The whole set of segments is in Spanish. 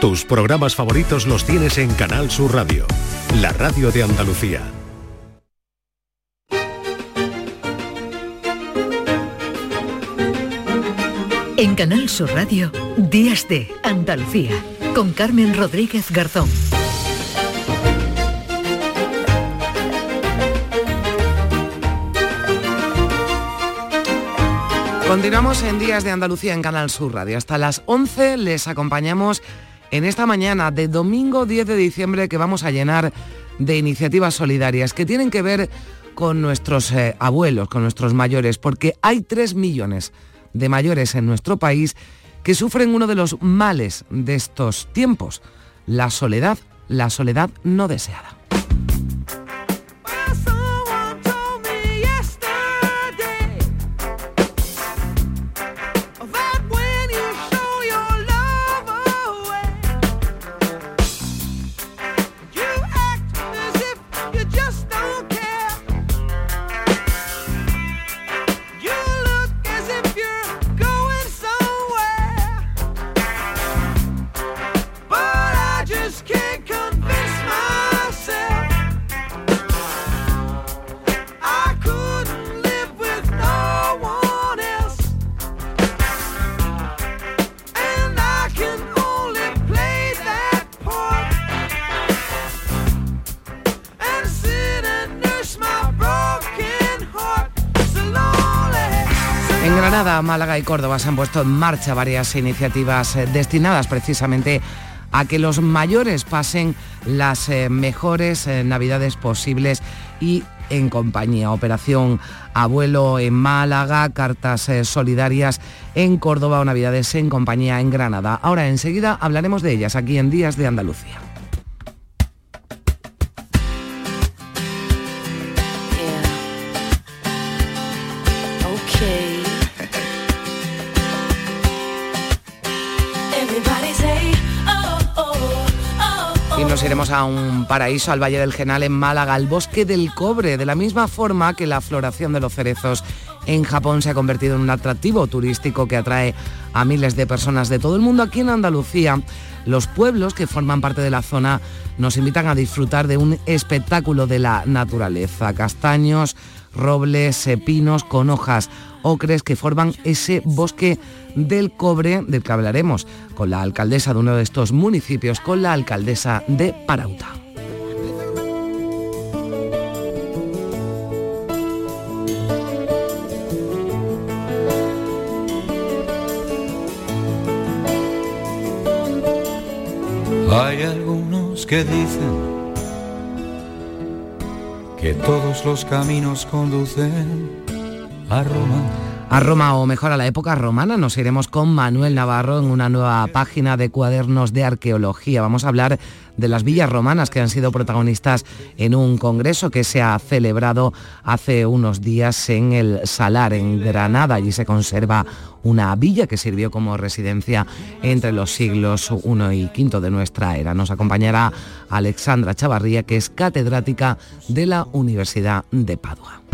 Tus programas favoritos los tienes en Canal Sur Radio, la radio de Andalucía. En Canal Sur Radio, Días de Andalucía, con Carmen Rodríguez Garzón. Continuamos en Días de Andalucía en Canal Sur Radio. Hasta las 11 les acompañamos en esta mañana de domingo 10 de diciembre que vamos a llenar de iniciativas solidarias que tienen que ver con nuestros eh, abuelos, con nuestros mayores, porque hay 3 millones de mayores en nuestro país que sufren uno de los males de estos tiempos, la soledad, la soledad no deseada. Málaga y Córdoba se han puesto en marcha varias iniciativas eh, destinadas precisamente a que los mayores pasen las eh, mejores eh, navidades posibles y en compañía. Operación Abuelo en Málaga, cartas solidarias en Córdoba o Navidades en compañía en Granada. Ahora enseguida hablaremos de ellas aquí en Días de Andalucía. A un paraíso, al Valle del Genal, en Málaga, al Bosque del Cobre, de la misma forma que la floración de los cerezos en Japón se ha convertido en un atractivo turístico que atrae a miles de personas de todo el mundo. Aquí en Andalucía, los pueblos que forman parte de la zona nos invitan a disfrutar de un espectáculo de la naturaleza. Castaños, robles, pinos con hojas ocres que forman ese bosque del cobre del que hablaremos con la alcaldesa de uno de estos municipios, con la alcaldesa de Parauta. Hay algunos que dicen que todos los caminos conducen a Roma. O mejor a la época romana nos iremos con Manuel Navarro en una nueva página de cuadernos de arqueología. Vamos a hablar de las villas romanas que han sido protagonistas en un congreso que se ha celebrado hace unos días en el Salar, en Granada. Allí se conserva una villa que sirvió como residencia entre los siglos I y V de nuestra era. Nos acompañará Alexandra Chavarría, que es catedrática de la Universidad de Padua.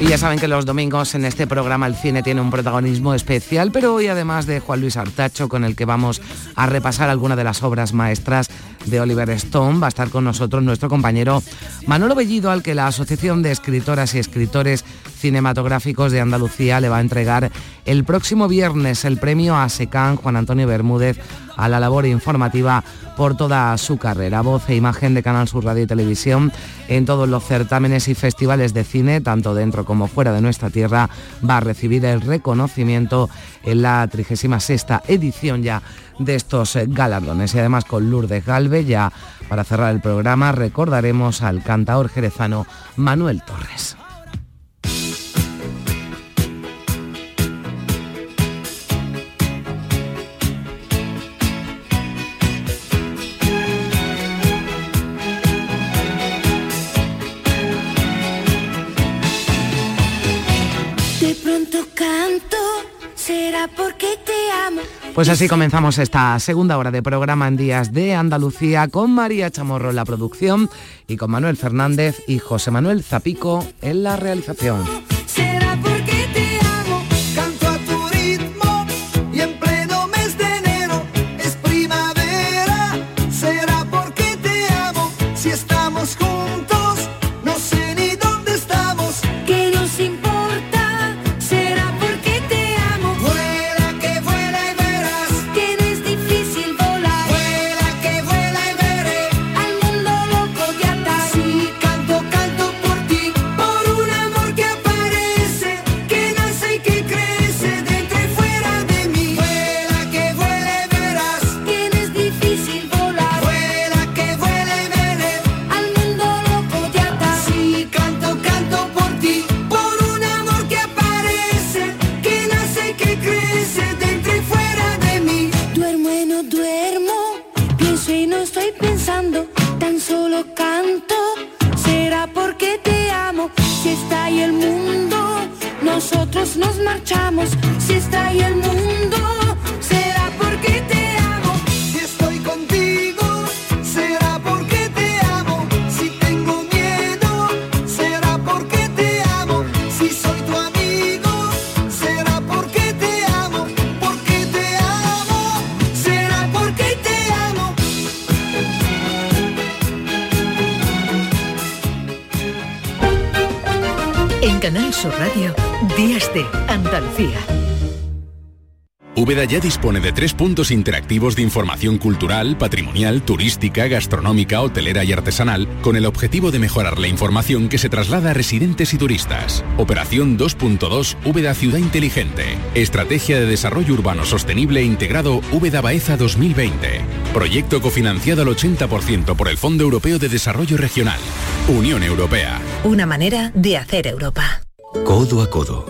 Y ya saben que los domingos en este programa el cine tiene un protagonismo especial, pero hoy además de Juan Luis Artacho, con el que vamos a repasar algunas de las obras maestras de Oliver Stone, va a estar con nosotros nuestro compañero Manolo Bellido, al que la Asociación de Escritoras y Escritores Cinematográficos de Andalucía le va a entregar el próximo viernes el premio a SECAN Juan Antonio Bermúdez a la labor informativa por toda su carrera. Voz e imagen de Canal Sur Radio y Televisión en todos los certámenes y festivales de cine, tanto dentro como fuera de nuestra tierra, va a recibir el reconocimiento en la 36 edición ya de estos galardones. Y además con Lourdes Galve, ya para cerrar el programa, recordaremos al cantaor jerezano Manuel Torres. Pues así comenzamos esta segunda hora de programa en Días de Andalucía con María Chamorro en la producción y con Manuel Fernández y José Manuel Zapico en la realización. Úbeda ya dispone de tres puntos interactivos de información cultural, patrimonial, turística, gastronómica, hotelera y artesanal, con el objetivo de mejorar la información que se traslada a residentes y turistas. Operación 2.2 Úbeda Ciudad Inteligente. Estrategia de Desarrollo Urbano Sostenible Integrado Úbeda Baeza 2020. Proyecto cofinanciado al 80% por el Fondo Europeo de Desarrollo Regional. Unión Europea. Una manera de hacer Europa. Codo a codo.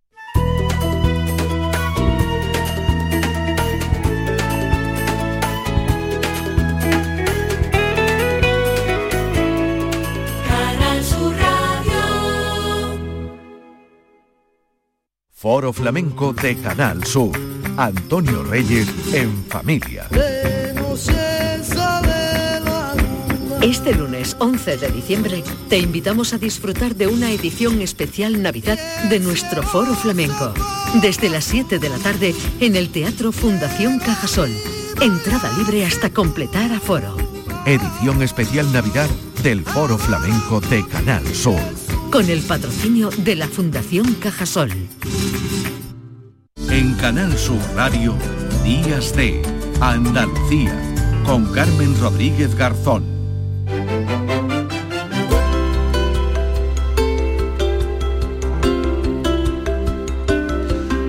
'Foro Flamenco de Canal Sur. Antonio Reyes en familia. Este lunes 11 de diciembre te invitamos a disfrutar de una edición especial Navidad de nuestro Foro Flamenco. Desde las 7 de la tarde en el Teatro Fundación Cajasol. Entrada libre hasta completar aforo. Edición especial Navidad del Foro Flamenco de Canal Sur con el patrocinio de la Fundación Cajasol. En Canal Sur Radio, Días de Andalucía, con Carmen Rodríguez Garzón.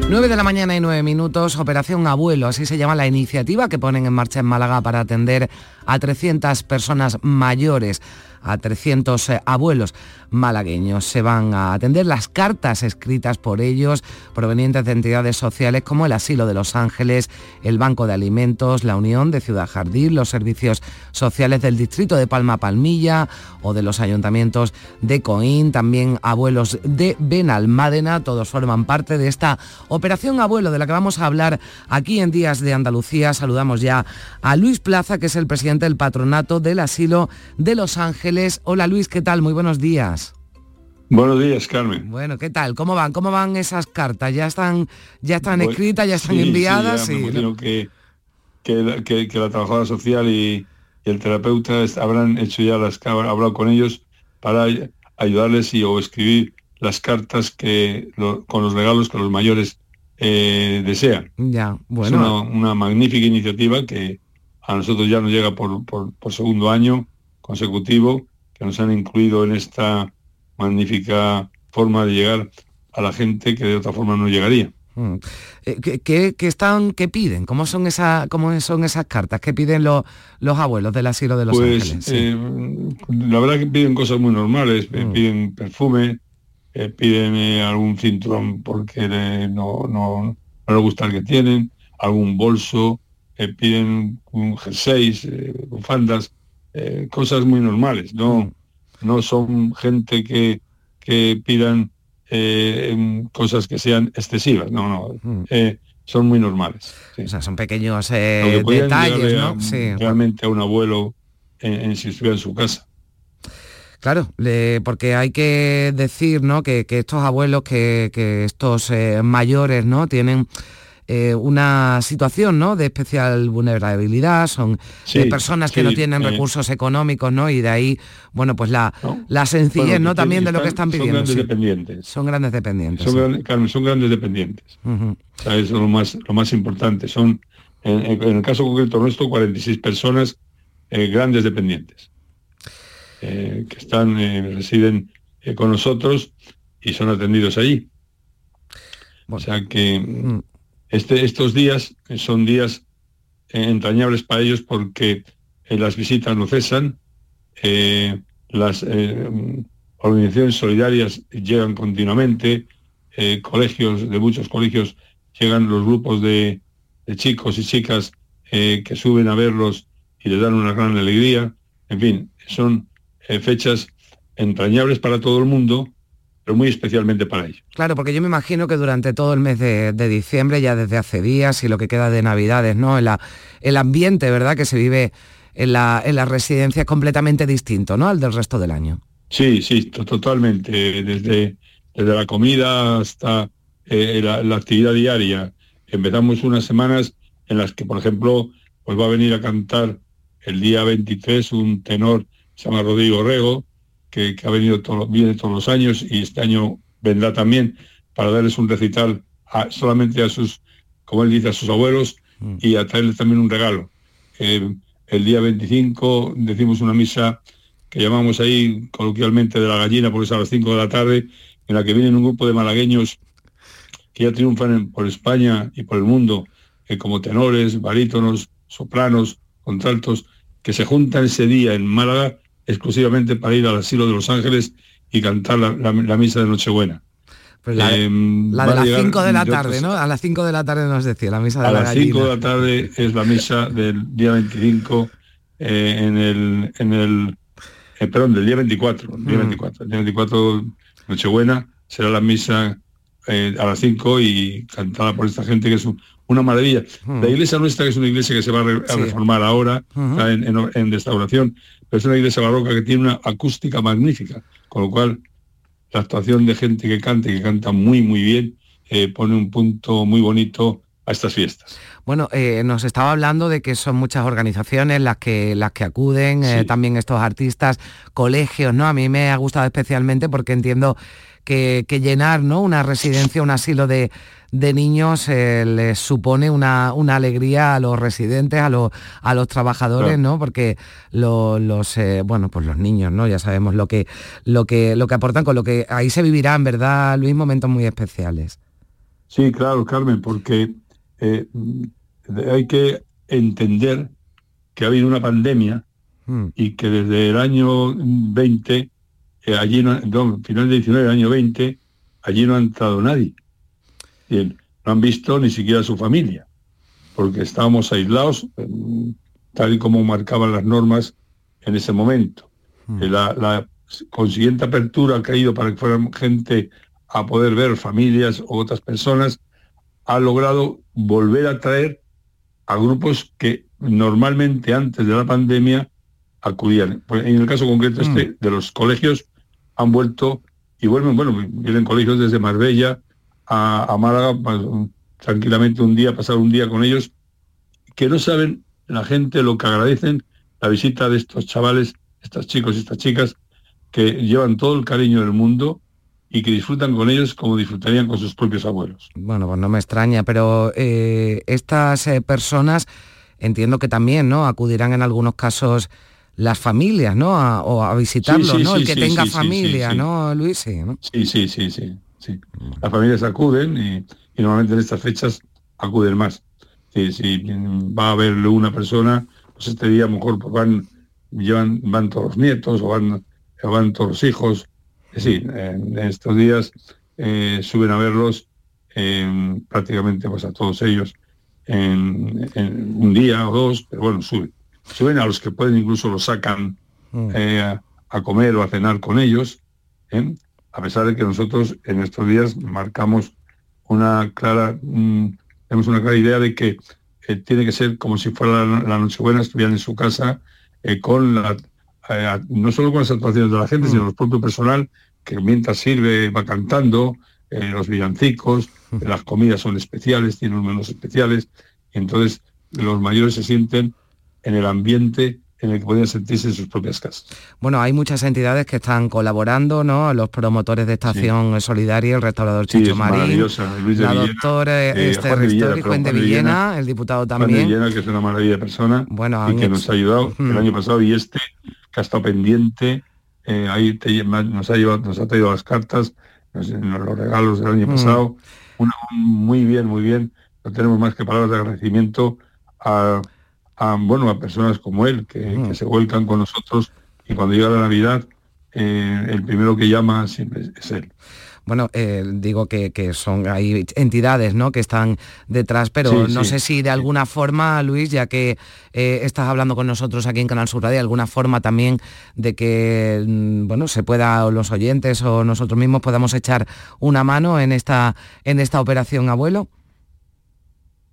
Nueve de la mañana y nueve minutos, Operación Abuelo, así se llama la iniciativa que ponen en marcha en Málaga para atender a 300 personas mayores a 300 eh, abuelos malagueños. Se van a atender las cartas escritas por ellos provenientes de entidades sociales como el Asilo de Los Ángeles, el Banco de Alimentos, la Unión de Ciudad Jardín, los servicios sociales del distrito de Palma Palmilla o de los ayuntamientos de Coín, también abuelos de Benalmádena, todos forman parte de esta operación abuelo de la que vamos a hablar aquí en Días de Andalucía. Saludamos ya a Luis Plaza, que es el presidente del patronato del Asilo de Los Ángeles. Hola Luis, ¿qué tal? Muy buenos días. Buenos días, Carmen. Bueno, ¿qué tal? ¿Cómo van? ¿Cómo van esas cartas? ¿Ya están, ya están escritas, ya están enviadas? Sí, que, que, la, trabajadora social y, el terapeuta habrán hecho ya las hablado con ellos para ayudarles y o escribir las cartas que con los regalos que los mayores eh, desean. Ya, bueno. Es una, magnífica iniciativa que a nosotros ya nos llega por, por segundo año consecutivo, que nos han incluido en esta magnífica forma de llegar a la gente que de otra forma no llegaría. Mm. Eh, ¿Qué, están, ¿Qué piden? ¿Cómo son, esa, cómo son esas cartas? ¿Qué piden los, los abuelos del asilo de Los pues, Ángeles? Eh, la verdad que piden cosas muy normales, eh, mm. piden perfume, piden algún cinturón porque no, no, no les gusta el que tienen, algún bolso, piden un jersey, bufandas, cosas muy normales, no, mm no son gente que, que pidan eh, cosas que sean excesivas, no, no, hmm. eh, son muy normales. O sea, son pequeños eh, detalles, ¿no? Realmente a un abuelo en, si estuviera en su casa. Claro, porque hay que decir, ¿no? Que, estos abuelos, que, que estos mayores, ¿no? Tienen eh, una situación ¿no? de especial vulnerabilidad, son eh, personas que no tienen recursos económicos, ¿no? Y de ahí, bueno, pues la, la sencillez, ¿no? También de lo que están pidiendo. Son grandes dependientes. Son grandes dependientes. Son, son grandes dependientes. eso es lo más, lo más importante. Son, en, el caso concreto nuestro, 46 personas eh, grandes dependientes. que están, residen con nosotros y son atendidos allí. O sea que mm. Este, estos días son días eh, entrañables para ellos porque eh, las visitas no cesan, eh, las organizaciones solidarias llegan continuamente, colegios, de muchos colegios llegan los grupos de, chicos y chicas que suben a verlos y les dan una gran alegría. En fin, son fechas entrañables para todo el mundo pero muy especialmente para ellos. Claro, porque yo me imagino que durante todo el mes de, diciembre, ya desde hace días y lo que queda de Navidades, ¿no? El, el ambiente, ¿verdad?, que se vive en la, en residencia es completamente distinto, ¿no?, al del resto del año. Sí, sí, totalmente. Desde, desde la comida hasta eh, la, actividad diaria. Empezamos unas semanas en las que, por ejemplo, pues va a venir a cantar el día 23 un tenor, se llama Rodrigo Rego, que, ha venido todo, viene todos los años y este año vendrá también para darles un recital solamente a sus, como él dice, a sus abuelos mm. y a traerles también un regalo. el día 25 decimos una misa que llamamos ahí coloquialmente de la gallina, porque es a las 5 de la tarde, en la que vienen un grupo de malagueños que ya triunfan por España y por el mundo, eh, como tenores, barítonos, sopranos, contraltos, que se juntan ese día en Málaga exclusivamente para ir al asilo de Los Ángeles y cantar la, misa de Nochebuena. Pues la, de em, las 5 de la tarde, ¿no? A las 5 de la tarde nos decía, la misa de a la las 5 de la tarde es la misa del día 25 eh, en el, en el eh, perdón, del día 24, el día 24, el día 24 Nochebuena será la misa eh, a las 5 y cantada por esta gente que es una maravilla. La iglesia nuestra, que es una iglesia que se va a, reformar ahora, en, en, restauración, es una iglesia barroca que tiene una acústica magnífica, con lo cual la actuación de gente que canta y que canta muy, muy bien, eh, pone un punto muy bonito a estas fiestas. Bueno, eh, nos estaba hablando de que son muchas organizaciones las que, las que acuden, eh, también estos artistas, colegios, ¿no? A mí me ha gustado especialmente porque entiendo que, llenar ¿no? una residencia, un asilo de, niños eh, les supone una, una, alegría a los residentes, a los, a los trabajadores, ¿no? Porque los, eh, bueno, pues los niños, ¿no? Ya sabemos lo que, lo, que, lo que aportan, con lo que ahí se vivirán, ¿verdad, Luis? Momentos muy especiales. Sí, claro, Carmen, porque eh, hay que entender que ha habido una pandemia hmm. y que desde el año 20, eh, allí no, final de 19, año 20, allí no ha entrado nadie. No han visto ni siquiera a su familia, porque estábamos aislados, tal y como marcaban las normas en ese momento. Hmm. Eh, la, la, consiguiente apertura ha caído para que fuera gente a poder ver familias o otras personas, ha logrado volver a traer a grupos que normalmente antes de la pandemia acudían. En el caso concreto este mm. de los colegios han vuelto y vuelven, bueno, vienen colegios desde Marbella a, Málaga, pues, tranquilamente un día, pasar un día con ellos, que no saben la gente lo que agradecen la visita de estos chavales, estos chicos y estas chicas, que llevan todo el cariño del mundo y que disfrutan con ellos como disfrutarían con sus propios abuelos. Bueno, pues no me extraña, pero eh, estas eh, personas entiendo que también ¿no? acudirán en algunos casos las familias, ¿no? o a visitarlos, ¿no? el que tenga familia, ¿no, Luis? Sí, sí, sí, sí, sí. Las familias acuden y, normalmente en estas fechas acuden más. Si va a haber una persona, pues este día a lo mejor pues van, llevan, van todos los nietos o van, o van todos los hijos, sí, en estos días eh, suben a verlos eh, prácticamente pues a todos ellos en, un día o dos, pero bueno, suben. Suben a los que pueden, incluso los sacan mm. eh, a, comer o a cenar con ellos, a pesar de que nosotros en estos días marcamos una clara, tenemos una clara idea de que tiene que ser como si fuera la, la Nochebuena, estuvieran en su casa con la eh, no solo con las actuaciones de la gente, sino mm. el propio personal que mientras sirve va cantando, eh, los villancicos, mm. las comidas son especiales, tienen unos menús especiales, y entonces los mayores se sienten en el ambiente en el que podían sentirse en sus propias casas. Bueno, hay muchas entidades que están colaborando, ¿no? Los promotores de Estación Solidaria, el restaurador Chicho Marín, la doctora eh, Esther Juan de Villena, el diputado también. Juan de Villena, que es una maravilla de persona bueno, y que nos ha ayudado el año pasado y este que ha estado pendiente, eh, ahí nos, ha llevado, nos ha traído las cartas, los regalos del año mm. pasado. muy bien, muy bien. No tenemos más que palabras de agradecimiento a, bueno, a personas como él, que, mm. se vuelcan con nosotros y cuando llega la Navidad, eh, el primero que llama siempre es él bueno, eh, digo que, son hay entidades ¿no? que están detrás, pero no sé si de alguna forma, Luis, ya que eh, estás hablando con nosotros aquí en Canal Sur Radio, alguna forma también de que mm, bueno, se pueda, los oyentes o nosotros mismos podamos echar una mano en esta, en esta operación abuelo.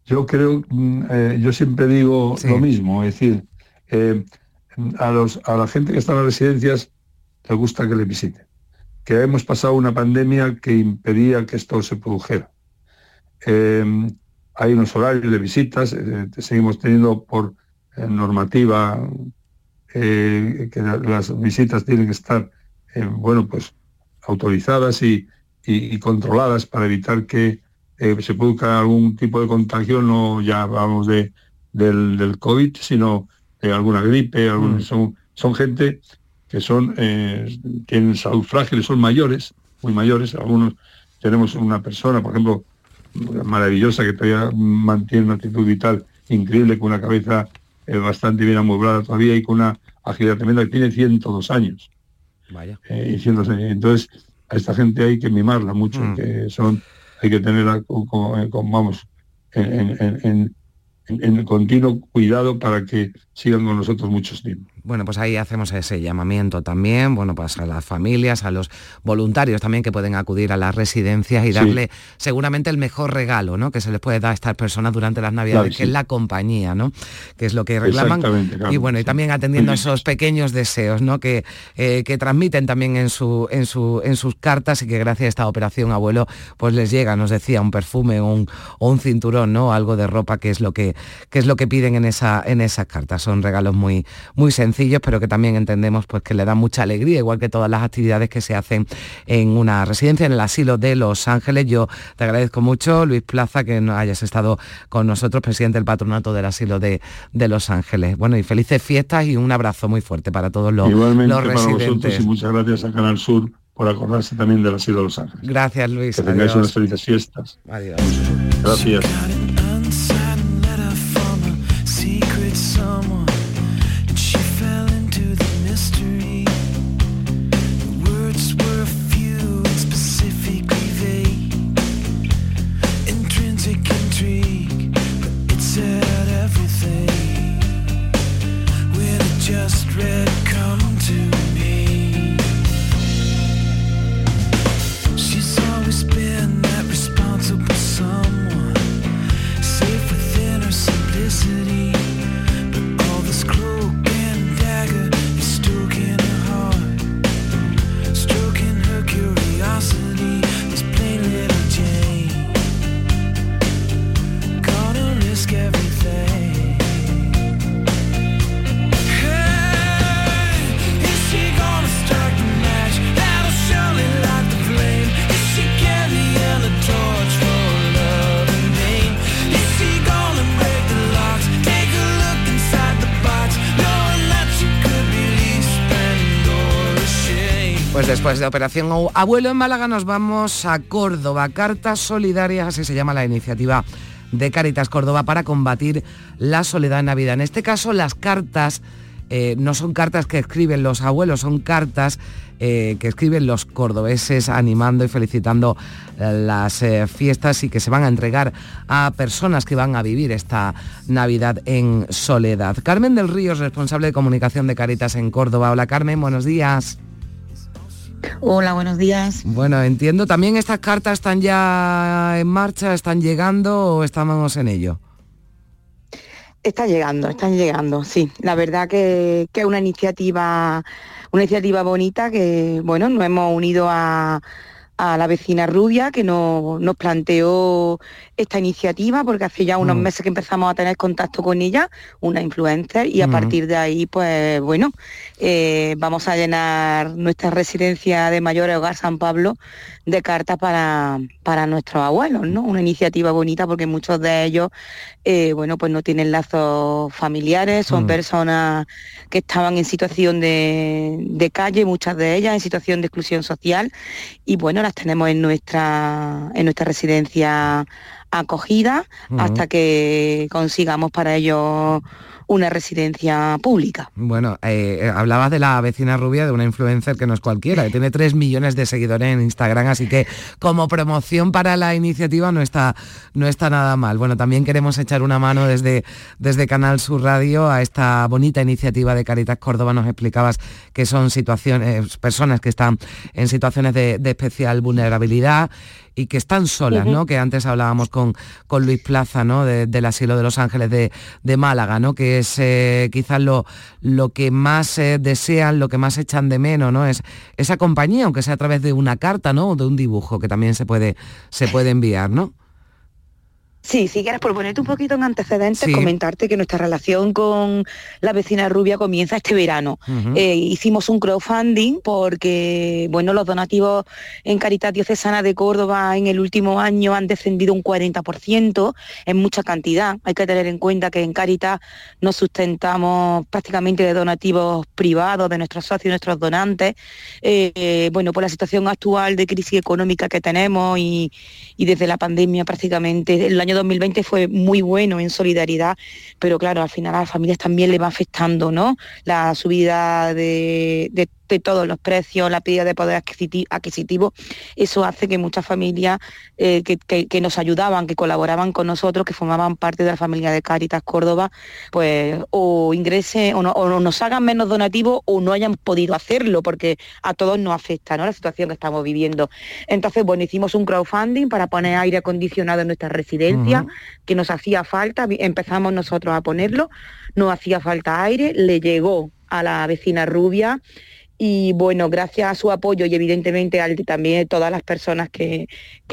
Yo creo, mm, eh, yo siempre digo lo mismo, es decir, a, los, a la gente que está en las residencias le gusta que le visiten que hemos pasado una pandemia que impedía que esto se produjera. Em, hay unos horarios de visitas, eh, seguimos teniendo por eh, normativa eh, que las visitas tienen que estar, bueno, pues autorizadas y, controladas para evitar que se produzca algún tipo de contagio, no ya vamos de, del, COVID, sino de alguna gripe, mm. son, son gente que son, eh, tienen salud frágil, son mayores, muy mayores. Algunos tenemos una persona, por ejemplo, maravillosa que todavía mantiene una actitud vital increíble, con una cabeza eh, bastante bien amueblada todavía y con una agilidad tremenda, que tiene 102 años. Vaya. Eh, entonces, a esta gente hay que mimarla mucho, mm. que son, hay que tenerla como, vamos, en, en, continuo cuidado para que sigan con nosotros muchos tiempos. Bueno, pues ahí hacemos ese llamamiento también, bueno, pues a las familias, a los voluntarios también que pueden acudir a las residencias y darle seguramente el mejor regalo, ¿no? Que se les puede dar a estas personas durante las Navidades, que es la compañía, ¿no? Que es lo que reclaman. y bueno, y también atendiendo a esos pequeños deseos, ¿no? Que, eh, que transmiten también en, su, en, su, en sus cartas y que gracias a esta operación, abuelo, pues les llega, nos decía, un perfume o un, o un cinturón, ¿no? Algo de ropa que es lo que, que es lo que piden en, esa, en esas cartas. Son regalos muy, muy sencillos pero que también entendemos pues, que le da mucha alegría, igual que todas las actividades que se hacen en una residencia, en el asilo de Los Ángeles. Yo te agradezco mucho, Luis Plaza, que hayas estado con nosotros, presidente del patronato del asilo de, de Los Ángeles. Bueno, y felices fiestas y un abrazo muy fuerte para todos los, Igualmente para Vosotros y muchas gracias a Canal Sur por acordarse también del asilo de Los Ángeles. Gracias, Luis. Que tengáis unas felices fiestas. Adiós. Gracias. Después de Operación Abuelo en Málaga nos vamos a Córdoba. Cartas solidarias, así se llama la iniciativa de Caritas Córdoba para combatir la soledad en Navidad. En este caso las cartas eh, no son cartas que escriben los abuelos, son cartas eh, que escriben los cordobeses animando y felicitando eh, las fiestas y que se van a entregar a personas que van a vivir esta Navidad en soledad. Carmen del Río responsable de comunicación de Caritas en Córdoba. Hola Carmen, buenos días. Hola, buenos días. Bueno, entiendo, ¿también estas cartas están ya en marcha, están llegando o estamos en ello? Está llegando, están llegando, sí. La verdad que, es una iniciativa, una iniciativa bonita que, bueno, nos hemos unido a, a la vecina Rubia que nos, planteó esta iniciativa porque hace ya unos mm. meses que empezamos a tener contacto con ella, una influencer, y a mm. partir de ahí, pues bueno, eh, vamos a llenar nuestra residencia de mayores hogar San Pablo de cartas para, para nuestros abuelos, ¿no? Una iniciativa bonita porque muchos de ellos, eh, bueno, pues no tienen lazos familiares, son mm. personas que estaban en situación de, calle, muchas de ellas en situación de exclusión social, y bueno, las tenemos en nuestra, en nuestra residencia acogida hasta que consigamos para ellos una residencia pública. Bueno, eh, eh, hablabas de la vecina rubia, de una influencer que no es cualquiera, que tiene 3 millones de seguidores en Instagram, así que como promoción para la iniciativa no está, no está nada mal. Bueno, también queremos echar una mano desde, desde Canal Sur Radio a esta bonita iniciativa de Caritas Córdoba. Nos explicabas que son situaciones, personas que están en situaciones de especial vulnerabilidad y que están solas, ¿no? Que antes hablábamos con, con Luis Plaza, ¿no? del asilo de Los Ángeles de, Málaga, ¿no? Que es eh, quizás lo, lo que más eh, desean, lo que más echan de menos, ¿no? Es esa compañía, aunque sea a través de una carta, ¿no? O de un dibujo que también se puede, se puede enviar, ¿no? Sí, si quieres, por ponerte un poquito en antecedentes, comentarte que nuestra relación con la vecina rubia comienza este verano. Eh, hicimos un crowdfunding porque, bueno, los donativos en Caritas Diocesana de Córdoba en el último año han descendido un 40%, en mucha cantidad. Hay que tener en cuenta que en Caritas nos sustentamos prácticamente de donativos privados de nuestros socios, nuestros donantes. Eh, bueno, por la situación actual de crisis económica que tenemos y, y desde la pandemia prácticamente el año 2020 fue muy bueno en solidaridad, pero claro, al final a las familias también le va afectando, ¿no? La subida de, de de todos los precios, la pérdida de poder adquisitivo, eso hace que muchas familias eh, que, nos ayudaban, que colaboraban con nosotros, que formaban parte de la familia de Cáritas Córdoba, pues o ingresen o, no, nos hagan menos donativos o no hayan podido hacerlo, porque a todos nos afecta ¿no? la situación que estamos viviendo. Entonces, bueno, hicimos un crowdfunding para poner aire acondicionado en nuestra residencia, que nos hacía falta, empezamos nosotros a ponerlo, nos hacía falta aire, le llegó a la vecina rubia y bueno, gracias a su apoyo y evidentemente al también todas las personas que,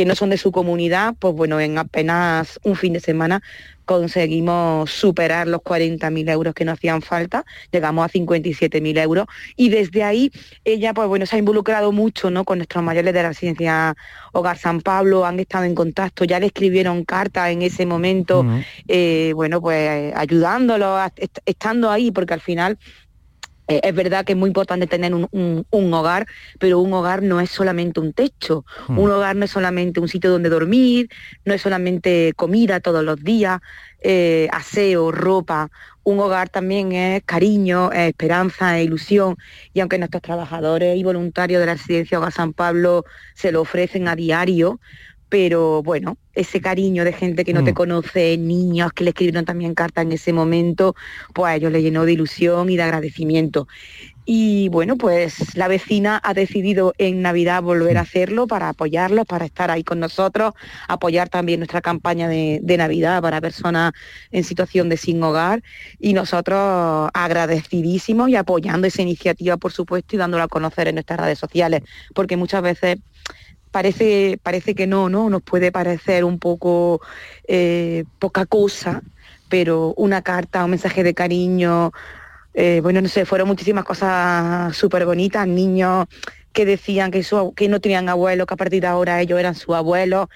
no son de su comunidad, pues bueno, en apenas un fin de semana conseguimos superar los 40.000 euros que nos hacían falta, llegamos a 57.000 euros. Y desde ahí ella pues bueno se ha involucrado mucho ¿no? con nuestros mayores de la residencia Hogar San Pablo, han estado en contacto, ya le escribieron cartas en ese momento, eh, bueno pues ayudándolo, estando ahí, porque al final eh, es verdad que es muy importante tener un, hogar, pero un hogar no es solamente un techo, hmm. un hogar no es solamente un sitio donde dormir, no es solamente comida todos los días, eh, aseo, ropa. Un hogar también es cariño, esperanza, ilusión. Y aunque nuestros trabajadores y voluntarios de la residencia Hogar San Pablo se lo ofrecen a diario, pero bueno, ese cariño de gente que no te mm. conoce, niños que le escribieron también cartas en ese momento, pues a ellos le llenó de ilusión y de agradecimiento. Y bueno, pues la vecina ha decidido en Navidad volver a hacerlo para apoyarlos, para estar ahí con nosotros, apoyar también nuestra campaña de, Navidad para personas en situación de sin hogar. Y nosotros agradecidísimos y apoyando esa iniciativa, por supuesto, y dándola a conocer en nuestras redes sociales, porque muchas veces parece, parece que no, ¿no? Nos puede parecer un poco eh, poca cosa, pero una carta, un mensaje de cariño, eh, bueno, no sé, fueron muchísimas cosas súper bonitas, niños que decían que, que no tenían abuelo, que a partir de ahora ellos eran su abuelo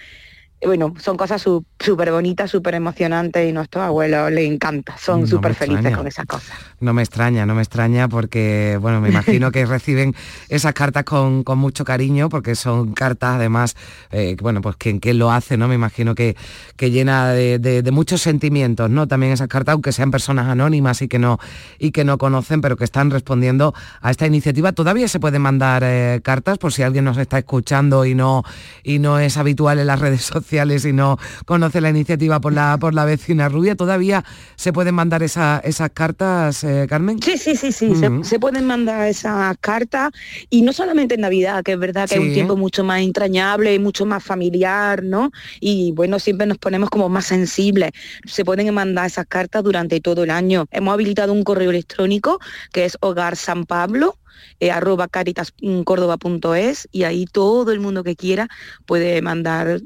bueno, son cosas súper bonitas, súper emocionantes y nuestros abuelos les encanta, son súper felices con esas cosas. No me extraña, no me extraña porque, bueno, me imagino que reciben esas cartas con, mucho cariño porque son cartas además, eh, bueno, pues quien, lo hace, ¿no? Me imagino que, que llena de, muchos sentimientos, ¿no? También esas cartas, aunque sean personas anónimas y que no, y que no conocen, pero que están respondiendo a esta iniciativa. Todavía se pueden mandar eh, cartas por si alguien nos está escuchando y no, y no es habitual en las redes sociales y no conoce la iniciativa por la, por la vecina rubia, ¿todavía se pueden mandar esas cartas, eh, Carmen? Sí, sí, sí, sí, se, pueden mandar esas cartas y no solamente en Navidad, que es verdad que es un tiempo mucho más entrañable y mucho más familiar, ¿no? Y bueno, siempre nos ponemos como más sensibles. Se pueden mandar esas cartas durante todo el año. Hemos habilitado un correo electrónico que es hogar San Pablo eh, arroba caritascórdoba.es y ahí todo el mundo que quiera puede mandar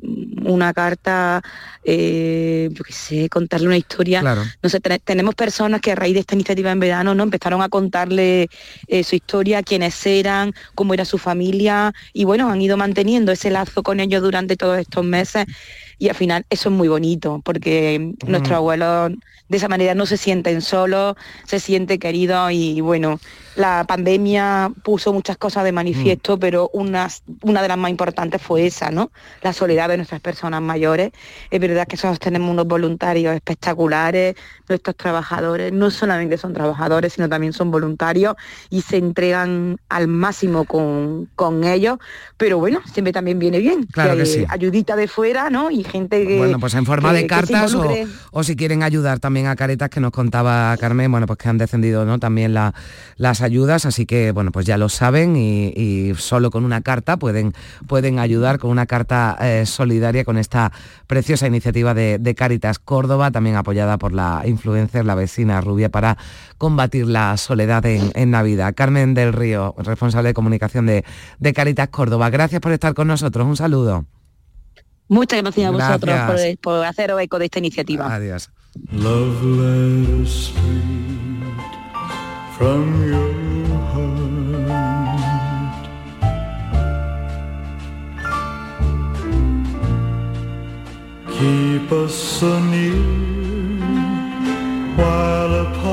una carta, eh, yo qué sé, contarle una historia. No sé, tenemos personas que a raíz de esta iniciativa en verano no empezaron a contarle eh, su historia, quiénes eran, cómo era su familia y bueno, han ido manteniendo ese lazo con ellos durante todos estos meses y al final eso es muy bonito porque nuestros abuelos de esa manera no se sienten solos, se sienten queridos y bueno, la pandemia puso muchas cosas de manifiesto, mm. pero una, una de las más importantes fue esa, ¿no? La soledad de nuestras personas mayores. Es verdad que nosotros tenemos unos voluntarios espectaculares, nuestros trabajadores no solamente son trabajadores, sino también son voluntarios y se entregan al máximo con, con ellos, pero bueno, siempre también viene bien. Claro que, sí. Ayudita de fuera, ¿no? Y gente que... Bueno, pues en forma de cartas o, si quieren ayudar también a Caretas, que nos contaba Carmen, bueno, pues que han descendido, ¿no? También la, las ayudas, así que bueno, pues ya lo saben y, solo con una carta pueden, pueden ayudar, con una carta eh, solidaria con esta preciosa iniciativa de, de Caritas Córdoba, también apoyada por la influencer, la vecina rubia, para combatir la soledad en, Navidad. Carmen del Río, responsable de comunicación de, de Caritas Córdoba, gracias por estar con nosotros, un saludo. Muchas gracias a vosotros por, por hacer eco de esta iniciativa. Adiós. keep us so near while apart.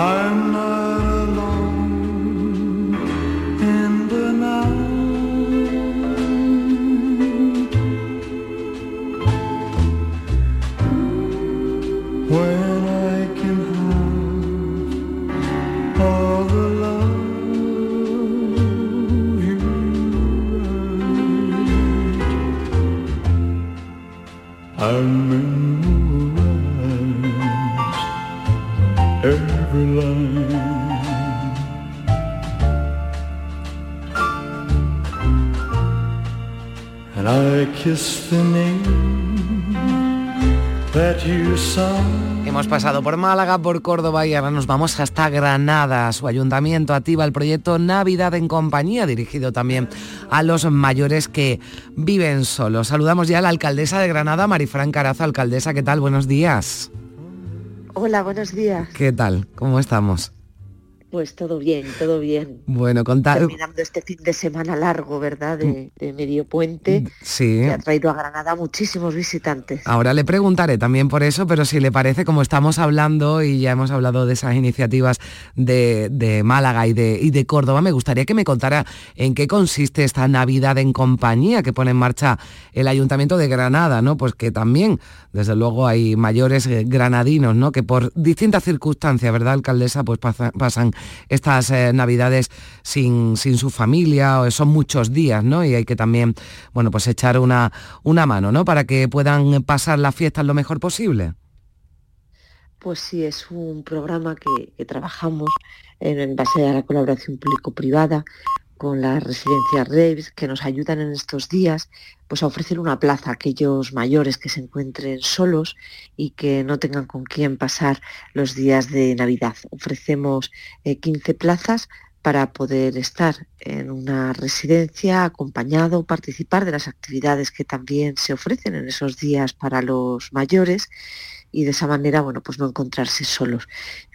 I'm not alone Hemos pasado por Málaga, por Córdoba y ahora nos vamos hasta Granada. Su ayuntamiento activa el proyecto Navidad en Compañía, dirigido también a los mayores que viven solos. Saludamos ya a la alcaldesa de Granada, Marifran Carazo. Alcaldesa, ¿qué tal? Buenos días. Hola, buenos días. ¿Qué tal? ¿Cómo estamos? Pues todo bien, todo bien. Bueno, contar... Terminando este fin de semana largo, ¿verdad? De, medio puente. Sí. Que ha traído a Granada muchísimos visitantes. Ahora le preguntaré también por eso, pero si le parece, como estamos hablando y ya hemos hablado de esas iniciativas de, Málaga y de, y de Córdoba, me gustaría que me contara en qué consiste esta Navidad en compañía que pone en marcha el Ayuntamiento de Granada, ¿no? Pues que también, desde luego, hay mayores eh, granadinos, ¿no? Que por distintas circunstancias, ¿verdad, alcaldesa? Pues pasan estas eh, navidades sin, sin, su familia, son muchos días, ¿no? Y hay que también, bueno, pues echar una, una mano, ¿no? Para que puedan pasar las fiestas lo mejor posible. Pues sí, es un programa que, trabajamos en, base a la colaboración público-privada con las residencias Raves que nos ayudan en estos días pues a ofrecer una plaza a aquellos mayores que se encuentren solos y que no tengan con quién pasar los días de Navidad. Ofrecemos 15 eh, plazas para poder estar en una residencia acompañado, participar de las actividades que también se ofrecen en esos días para los mayores y de esa manera, bueno, pues no encontrarse solos.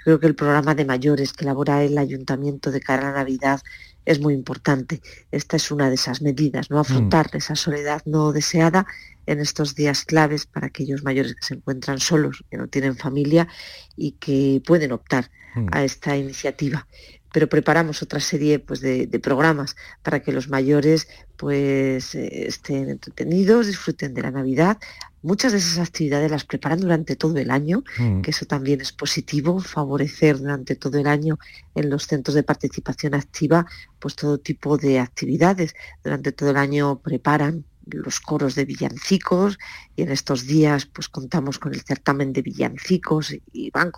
creo que el programa de mayores que elabora el ayuntamiento de cara a Navidad es muy importante. Esta es una de esas medidas, ¿no? Afrontar mm. esa soledad no deseada en estos días claves para aquellos mayores que se encuentran solos, que no tienen familia y que pueden optar mm. a esta iniciativa pero preparamos otra serie pues, de, programas para que los mayores pues, eh, estén entretenidos, disfruten de la Navidad. Muchas de esas actividades las preparan durante todo el año, mm. que eso también es positivo, favorecer durante todo el año en los centros de participación activa pues todo tipo de actividades. Durante todo el año preparan los coros de villancicos y en estos días pues contamos con el certamen de villancicos y van,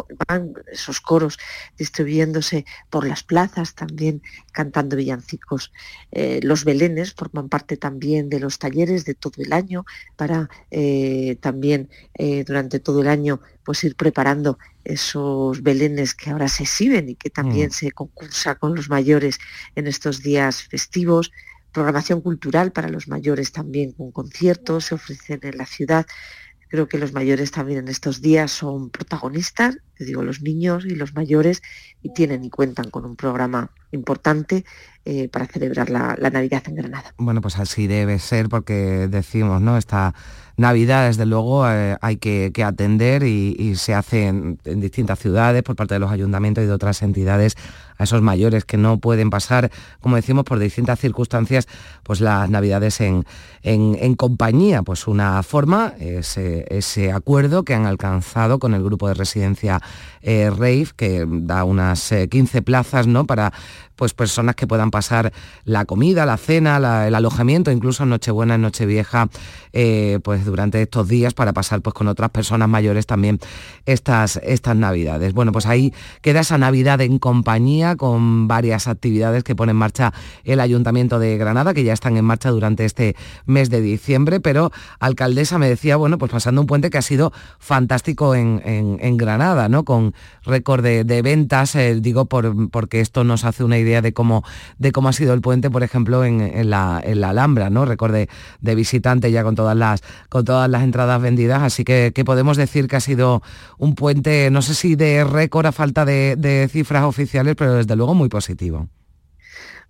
esos coros distribuyéndose por las plazas también cantando villancicos. Eh, los belenes forman parte también de los talleres de todo el año para eh, también eh, durante todo el año pues ir preparando esos belenes que ahora se exhiben y que también mm. se concursa con los mayores en estos días festivos programación cultural para los mayores también con conciertos, se ofrecen en la ciudad. Creo que los mayores también en estos días son protagonistas, digo los niños y los mayores, y tienen y cuentan con un programa importante eh, para celebrar la, Navidad en Granada. Bueno, pues así debe ser porque decimos, ¿no? Esta Navidad, desde luego, eh, hay que, atender y, se hace en, distintas ciudades por parte de los ayuntamientos y de otras entidades a esos mayores que no pueden pasar, como decimos, por distintas circunstancias, pues las navidades en, compañía. Pues una forma, ese, ese, acuerdo que han alcanzado con el grupo de residencia eh, RAVE, que da unas 15 plazas ¿no? para pues personas que puedan pasar la comida, la cena, el alojamiento, incluso en Nochebuena, en Nochevieja, eh, pues durante estos días para pasar pues con otras personas mayores también estas, estas navidades. Bueno, pues ahí queda esa Navidad en compañía con varias actividades que pone en marcha el Ayuntamiento de Granada, que ya están en marcha durante este mes de diciembre, pero alcaldesa me decía, bueno, pues pasando un puente que ha sido fantástico en, Granada, ¿no? Con récord de, ventas, eh, digo por, porque esto nos hace una idea idea de cómo, de cómo ha sido el puente, por ejemplo, en, la, Alhambra, ¿no? Recorde de visitante ya con todas las, con todas las entradas vendidas, así que, podemos decir que ha sido un puente, no sé si de récord a falta de, cifras oficiales, pero desde luego muy positivo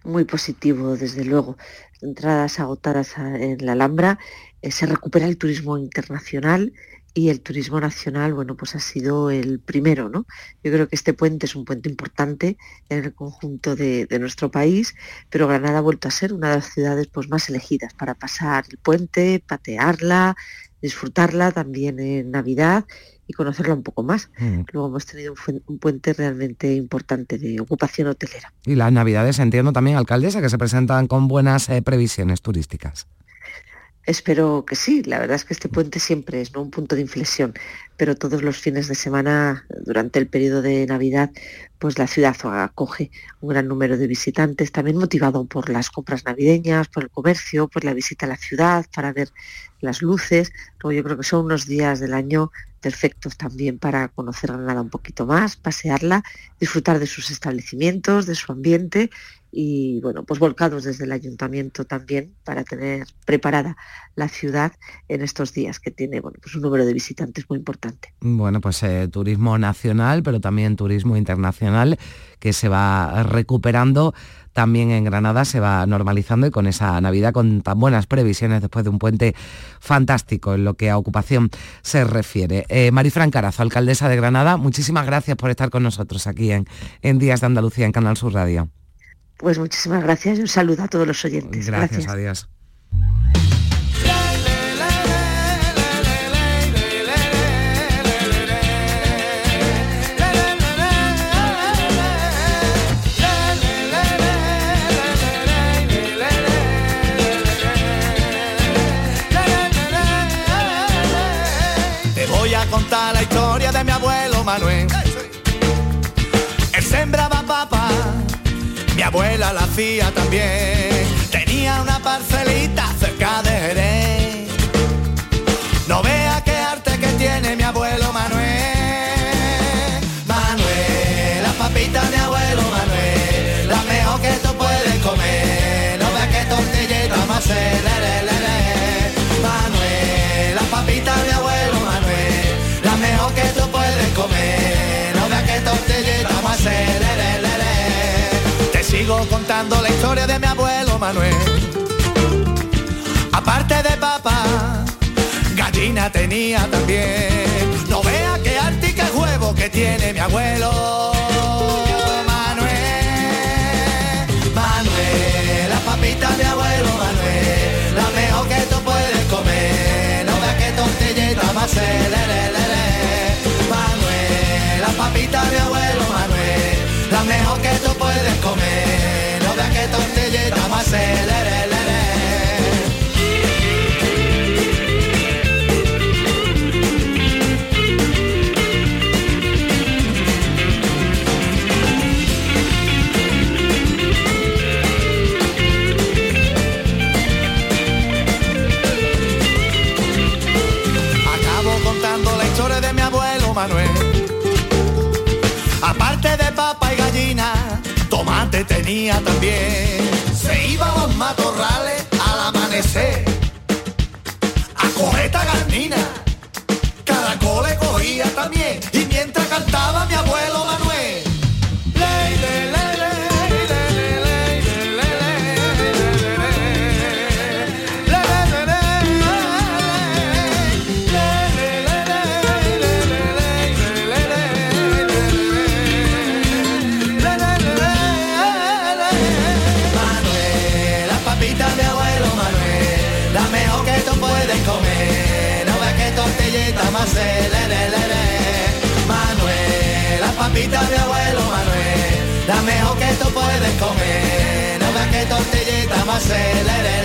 muy positivo, desde luego. Entradas agotadas en la Alhambra, eh, se recupera el turismo internacional y el turismo nacional, bueno, pues ha sido el primero, ¿no? Yo creo que este puente es un puente importante en el conjunto de, nuestro país, pero Granada ha vuelto a ser una de las ciudades pues, más elegidas para pasar el puente, patearla, disfrutarla también en Navidad y conocerla un poco más. Mm. Luego hemos tenido un, puente realmente importante de ocupación hotelera. Y las Navidades, entiendo también, alcaldesa, que se presentan con buenas eh, previsiones turísticas. Espero que sí, la verdad es que este puente siempre es ¿no? un punto de inflexión, pero todos los fines de semana, durante el periodo de Navidad, pues la ciudad acoge un gran número de visitantes, también motivado por las compras navideñas, por el comercio, por la visita a la ciudad, para ver las luces. Yo creo que son unos días del año perfectos también para conocer Granada un poquito más, pasearla, disfrutar de sus establecimientos, de su ambiente y bueno, pues volcados desde el ayuntamiento también para tener preparada la ciudad en estos días que tiene bueno, pues un número de visitantes muy importante. Bueno, pues eh, turismo nacional, pero también turismo internacional que se va recuperando también en Granada se va normalizando y con esa Navidad con tan buenas previsiones después de un puente fantástico en lo que a ocupación se refiere. Eh, Marifran Carazo, alcaldesa de Granada, muchísimas gracias por estar con nosotros aquí en, en Días de Andalucía en Canal Sur Radio. Pues muchísimas gracias y un saludo a todos los oyentes. Gracias, adiós. Te voy a contar la historia de mi abuelo Manuel abuela la hacía también. Tenía una parcelita cerca de Jerez. No vea qué arte que tiene mi abuelo Manuel. Manuel, la papita de mi abuelo Manuel, la mejor que tú puedes comer. No vea que tortillita más Manuel, la papita mi abuelo Manuel, la mejor que tú puedes comer. Contando la historia de mi abuelo Manuel. Aparte de papá gallina tenía también. No vea qué artica huevo que tiene mi abuelo. Tenía también. Puedes comer. No veas que tortillita más le, le,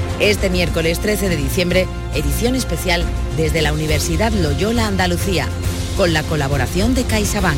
Este miércoles 13 de diciembre, edición especial desde la Universidad Loyola Andalucía con la colaboración de CaixaBank.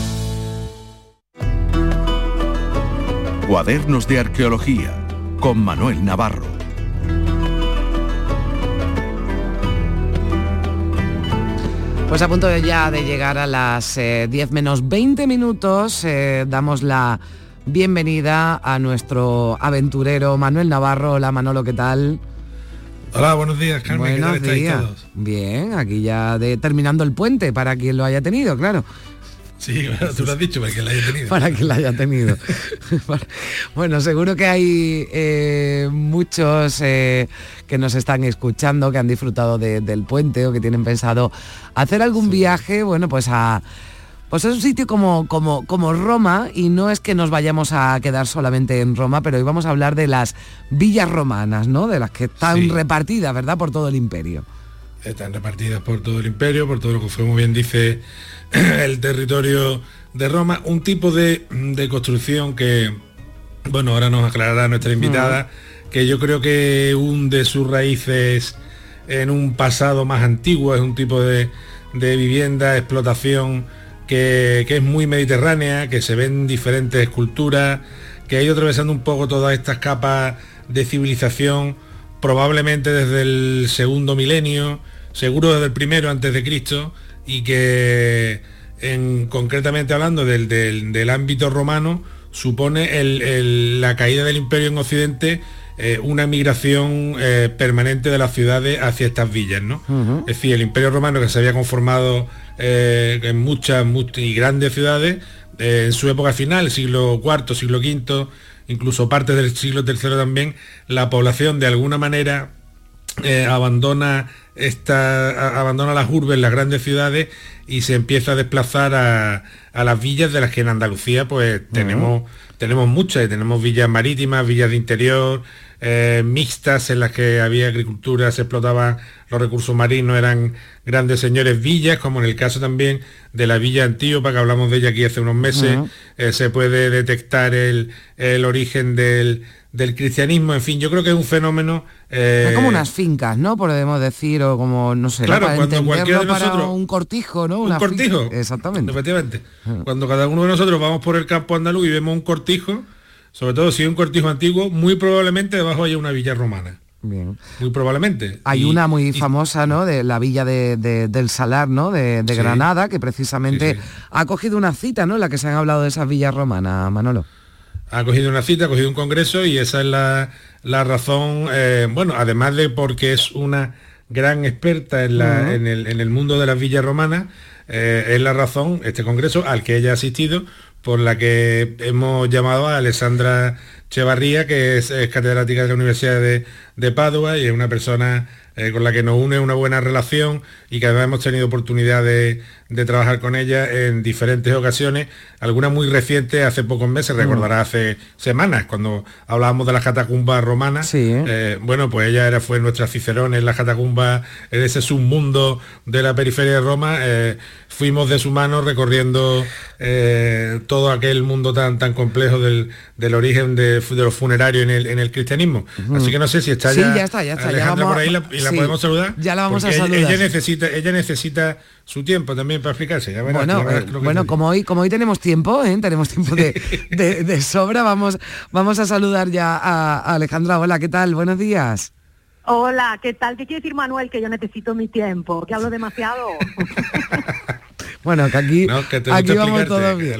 Cuadernos de Arqueología. Con Manuel Navarro. Pues a punto ya de llegar a las 10 eh, menos 20 minutos, eh, damos la bienvenida a nuestro aventurero Manuel Navarro. Hola Manolo, ¿qué tal? Hola, buenos días, Carmen. Buenos días. Bien, aquí ya de, terminando el puente para quien lo haya tenido, claro. Sí, tú lo has dicho para que la haya tenido. Para que la haya tenido. bueno, seguro que hay eh, muchos eh, que nos están escuchando, que han disfrutado del puente o que tienen pensado hacer algún viaje, bueno, pues a... Pues es un sitio como, como, como Roma y no es que nos vayamos a quedar solamente en Roma, pero hoy vamos a hablar de las villas romanas, ¿no? De las que están repartidas, ¿verdad? Por todo el imperio. Están repartidas por todo el imperio, por todo lo que fue, muy bien dice el territorio de Roma, un tipo de, construcción que, bueno, ahora nos aclarará nuestra invitada, que yo creo que hunde sus raíces en un pasado más antiguo, es un tipo de, vivienda, explotación que, es muy mediterránea, que se ven diferentes culturas, que ha ido atravesando un poco todas estas capas de civilización, probablemente desde el segundo milenio, seguro desde el primero antes de Cristo, y que en, concretamente hablando del, ámbito romano supone la caída del imperio en Occidente eh, una migración eh, permanente de las ciudades hacia estas villas, ¿no? Es decir, el imperio romano que se había conformado eh, en muchas, y grandes ciudades, en su época final, siglo IV, siglo V, incluso parte del siglo III también, la población de alguna manera abandona esta, abandona las urbes, las grandes ciudades y se empieza a desplazar a, las villas de las que en Andalucía pues tenemos, tenemos muchas, tenemos villas marítimas, villas de interior, eh, mixtas en las que había agricultura, se explotaban los recursos marinos, eran grandes señores villas, como en el caso también de la villa Antíopa, que hablamos de ella aquí hace unos meses, eh, se puede detectar el, el origen del del cristianismo, en fin, yo creo que es un fenómeno... Eh... como unas fincas, ¿no? Podemos decir, o como, no sé, claro, cuando cualquiera de nosotros... un cortijo, ¿no? un cortijo. Exactamente. Efectivamente. Ah. Cuando cada uno de nosotros vamos por el campo andaluz y vemos un cortijo, sobre todo si es un cortijo antiguo, muy probablemente debajo haya una villa romana. Bien. Muy probablemente. Hay una muy famosa, ¿no? De la villa de, del Salar, ¿no? De, Granada, que precisamente ha cogido una cita, ¿no? En la que se han hablado de esas villas romanas, Manolo ha cogido una cita, ha cogido un congreso y esa es la, razón, eh, bueno, además de porque es una gran experta en, el, mundo de las villas romanas, eh, es la razón, este congreso, al que ella ha asistido, por la que hemos llamado a Alessandra Chevarría, que es, catedrática de la Universidad de, de Padua y es una persona eh, con la que nos une una buena relación y que además hemos tenido oportunidad de, trabajar con ella en diferentes ocasiones, algunas muy recientes, hace pocos meses, mm. recordará hace semanas, cuando hablábamos de las catacumbas romanas. Eh, bueno, pues ella era, fue nuestra Cicerón en las catacumbas, en ese submundo de la periferia de Roma. Eh, fuimos de su mano recorriendo todo aquel mundo tan, tan complejo del, origen de, los funerarios en el, cristianismo. Así que no sé si está ya, ya, está, ya está, Alejandra por ahí la podemos saludar. Ya la vamos a saludar. Ella, necesita, ella necesita su tiempo también para explicarse. bueno, eh, bueno como hoy, como hoy tenemos tiempo, ¿eh? tenemos tiempo de, sobra, vamos, vamos a saludar ya a, Alejandra. Hola, ¿qué tal? Buenos días. Hola, ¿qué tal? ¿Qué quiere decir Manuel? Que yo necesito mi tiempo, que hablo demasiado. Bueno, que aquí, aquí vamos todos bien.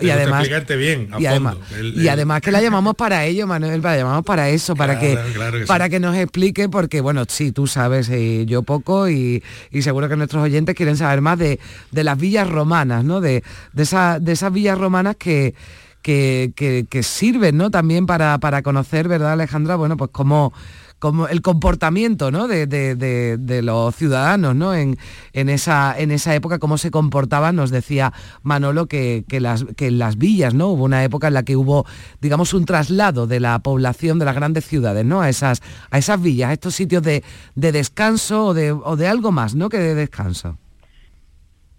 y además, bien, y, además y además que la llamamos para ello, Manuel, la llamamos para eso, para que, para que nos explique, porque bueno, sí, tú sabes, y yo poco, y, seguro que nuestros oyentes quieren saber más de, las villas romanas, ¿no? De, de, de esas villas romanas que, que, que, sirven, ¿no? También para, para conocer, ¿verdad, Alejandra? Bueno, pues cómo como el comportamiento ¿no? de, los ciudadanos ¿no? en, en, esa, en esa época, cómo se comportaban, nos decía Manolo que, las, que en las villas ¿no? hubo una época en la que hubo, digamos, un traslado de la población de las grandes ciudades ¿no? a, esas, a esas villas, a estos sitios de, descanso o de, o de algo más ¿no? que de descanso.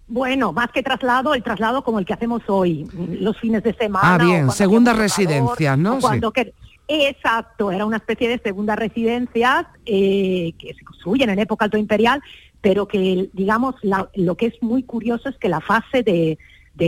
Bueno, más que traslado, el traslado como el que hacemos hoy, los fines de semana. Ah, bien, segundas residencias, ¿no? Cuando Exacto, era una especie de segunda residencias eh, que se construyen en época alto imperial, pero que, digamos, lo que es muy curioso es que la fase de,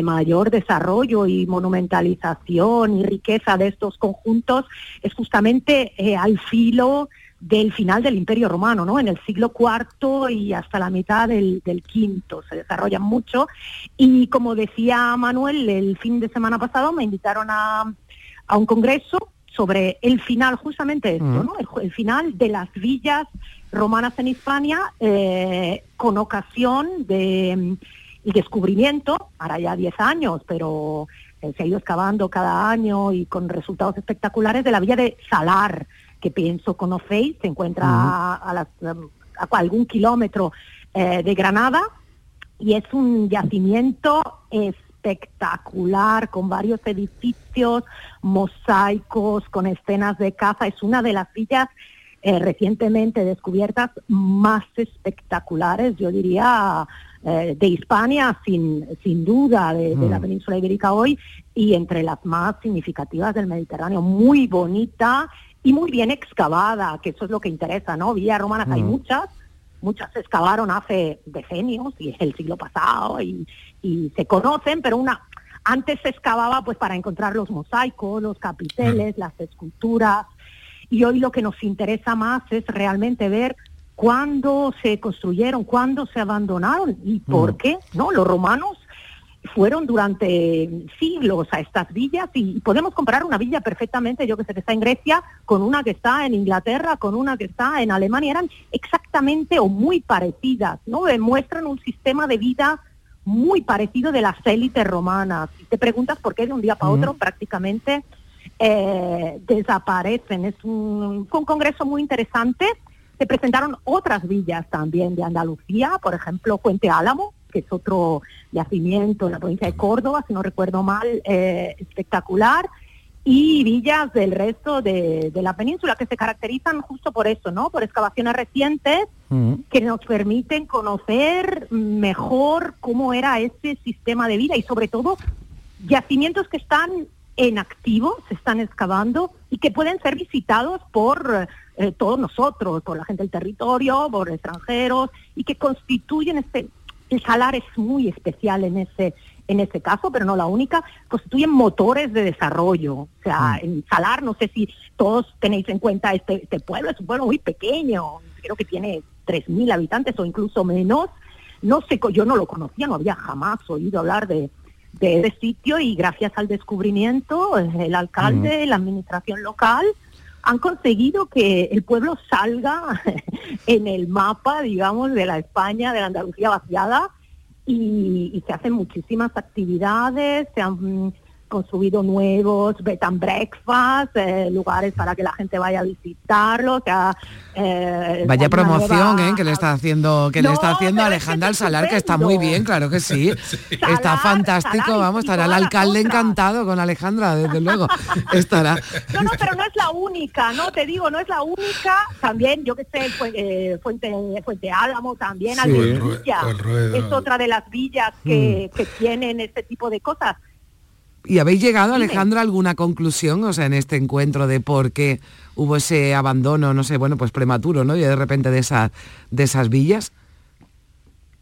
mayor desarrollo y monumentalización y riqueza de estos conjuntos es justamente eh, al filo del final del Imperio Romano, ¿no? En el siglo IV y hasta la mitad del, del quinto se desarrollan mucho. Y como decía Manuel, el fin de semana pasado me invitaron a, a un congreso sobre el final, justamente esto, ¿no? El, final de las villas romanas en Hispania, eh, con ocasión de el descubrimiento, ahora ya 10 años, pero eh, se ha ido excavando cada año y con resultados espectaculares de la villa de Salar, que pienso conocéis, se encuentra a, algún kilómetro eh, de Granada y es un yacimiento espectacular con varios edificios, mosaicos, con escenas de caza. Es una de las villas eh, recientemente descubiertas más espectaculares, yo diría, eh, de Hispania, sin, sin duda, de, la mm. península ibérica hoy, y entre las más significativas del Mediterráneo. Muy bonita y muy bien excavada, que eso es lo que interesa, ¿no? Villas romanas hay mm. muchas, muchas se excavaron hace decenios, y es el siglo pasado, y, y se conocen, pero una antes se excavaba pues para encontrar los mosaicos, los capiteles, las esculturas, y hoy lo que nos interesa más es realmente ver cuándo se construyeron, cuándo se abandonaron y por qué, ¿no? Los romanos fueron durante siglos a estas villas y podemos comparar una villa perfectamente, yo que sé, que está en Grecia, con una que está en Inglaterra, con una que está en Alemania, eran exactamente o muy parecidas, ¿no? Demuestran un sistema de vida muy parecido de las élites romanas. Y te preguntas por qué de un día para otro prácticamente eh, desaparecen. Es un, un congreso muy interesante. Se presentaron otras villas también de Andalucía, por ejemplo, Fuente Álamo, que es otro yacimiento en la provincia de Córdoba, si no recuerdo mal, eh, espectacular, y villas del resto de, la península que se caracterizan justo por eso, ¿no? Por excavaciones recientes que nos permiten conocer mejor cómo era ese sistema de vida y sobre todo yacimientos que están en activo, se están excavando y que pueden ser visitados por eh, todos nosotros, por la gente del territorio, por extranjeros y que constituyen este salar es muy especial en ese en ese caso, pero no la única, constituyen motores de desarrollo. O sea, mm. en Salar, no sé si todos tenéis en cuenta este, este pueblo, es un pueblo muy pequeño, creo que tiene 3.000 habitantes o incluso menos. No sé, yo no lo conocía, no había jamás oído hablar de, de ese sitio y gracias al descubrimiento, el alcalde, la administración local han conseguido que el pueblo salga en el mapa, digamos, de la España, de la Andalucía vaciada y, se hacen muchísimas actividades, se han construido nuevos bed and breakfast, eh, lugares para que la gente vaya a visitarlo. Eh, Vaya promoción ¿eh? que le está haciendo que le está haciendo Alejandra al Salar, que está muy bien, claro que sí. está fantástico, vamos, estará el alcalde encantado con Alejandra, desde luego. Estará. No, no, pero no es la única, no te digo, no es la única. También, yo que sé, eh, Fuente, Fuente Álamo también, es otra de las villas que, mm. que tienen este tipo de cosas ¿Y habéis llegado, Alejandra, a alguna conclusión, o sea, en este encuentro de por qué hubo ese abandono, no sé, bueno, pues prematuro, ¿no? Y de repente de, esa, de esas villas.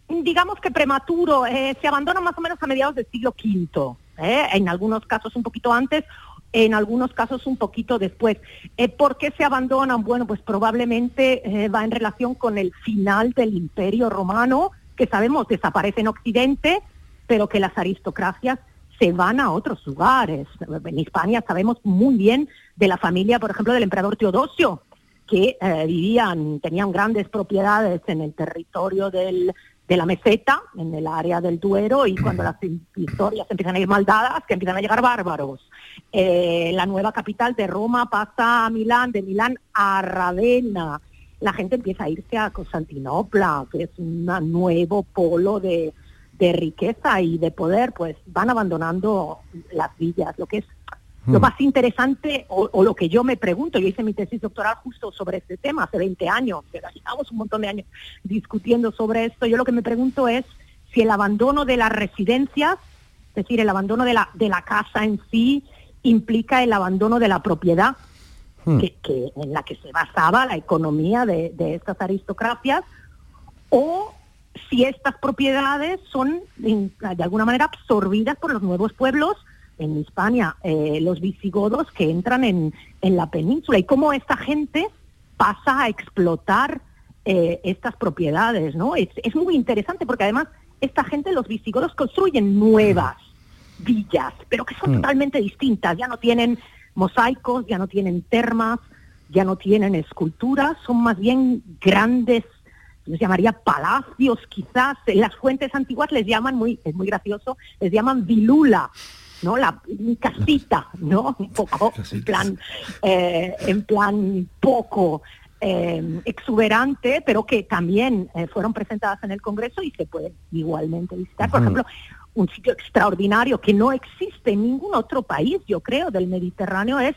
Digamos que prematuro, eh, se abandona más o menos a mediados del siglo V, ¿eh? en algunos casos un poquito antes, en algunos casos un poquito después. Eh, ¿Por qué se abandonan? Bueno, pues probablemente va en relación con el final del Imperio Romano, que sabemos desaparece en Occidente, pero que las aristocracias se van a otros lugares. En España sabemos muy bien de la familia, por ejemplo, del emperador Teodosio, que eh, vivían, tenían grandes propiedades en el territorio del, de la meseta, en el área del Duero, y cuando las historias empiezan a ir mal dadas, que empiezan a llegar bárbaros. Eh, la nueva capital de Roma pasa a Milán, de Milán a Ravenna. La gente empieza a irse a Constantinopla, que es un nuevo polo de, de riqueza y de poder, pues van abandonando las villas. Lo que es lo hmm. más interesante o, lo que yo me pregunto, yo hice mi tesis doctoral justo sobre este tema hace 20 años, pero llevamos un montón de años discutiendo sobre esto, yo lo que me pregunto es si el abandono de las residencias, es decir, el abandono de la, de la casa en sí, implica el abandono de la propiedad hmm. que, en la que se basaba la economía de, de estas aristocracias, o si estas propiedades son de alguna manera absorbidas por los nuevos pueblos en Hispania, eh, los visigodos que entran en, la península y cómo esta gente pasa a explotar eh, estas propiedades, ¿no? Es, muy interesante porque además esta gente, los visigodos, construyen nuevas villas, pero que son mm. totalmente distintas, ya no tienen mosaicos, ya no tienen termas, ya no tienen esculturas, son más bien grandes les llamaría palacios quizás, en las fuentes antiguas les llaman, muy, es muy gracioso, les llaman vilula, ¿no? La casita, ¿no? Un poco en plan, eh, en plan poco eh, exuberante, pero que también eh, fueron presentadas en el Congreso y se pueden igualmente visitar. Por ejemplo, un sitio extraordinario que no existe en ningún otro país, yo creo, del Mediterráneo es